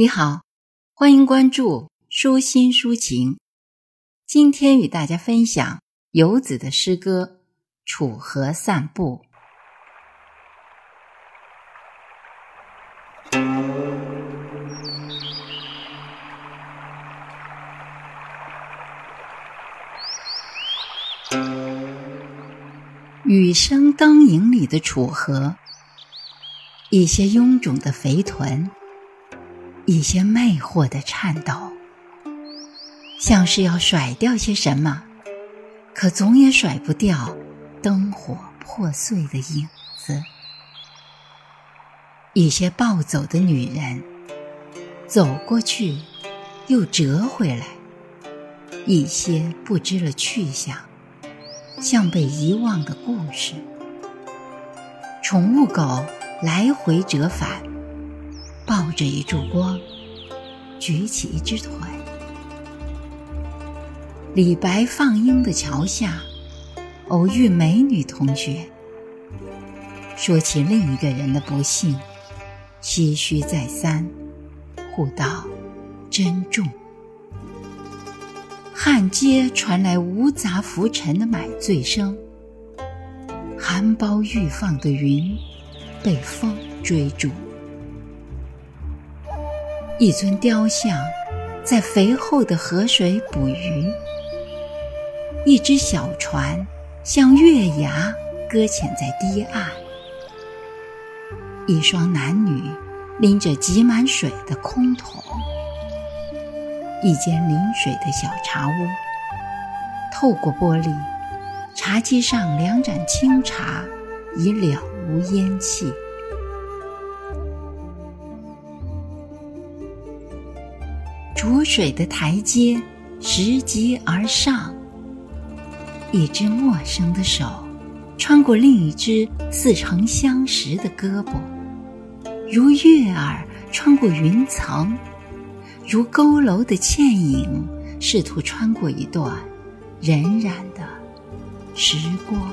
你好，欢迎关注舒心抒情。今天与大家分享游子的诗歌《楚河散步》。雨声灯影里的楚河，一些臃肿的肥臀。一些魅惑的颤抖，像是要甩掉些什么，可总也甩不掉灯火破碎的影子。一些暴走的女人，走过去又折回来；一些不知了去向，像被遗忘的故事。宠物狗来回折返。抱着一柱光，举起一只腿。李白放鹰的桥下，偶遇美女同学，说起另一个人的不幸，唏嘘再三，互道珍重。汉街传来无杂浮尘的买醉声，含苞欲放的云被风追逐。一尊雕像，在肥厚的河水捕鱼；一只小船，像月牙搁浅在堤岸；一双男女，拎着挤满水的空桶；一间临水的小茶屋，透过玻璃，茶几上两盏清茶，已了无烟气。浊水的台阶，拾级而上。一只陌生的手，穿过另一只似曾相识的胳膊，如月儿穿过云层，如佝偻的倩影，试图穿过一段荏苒的时光。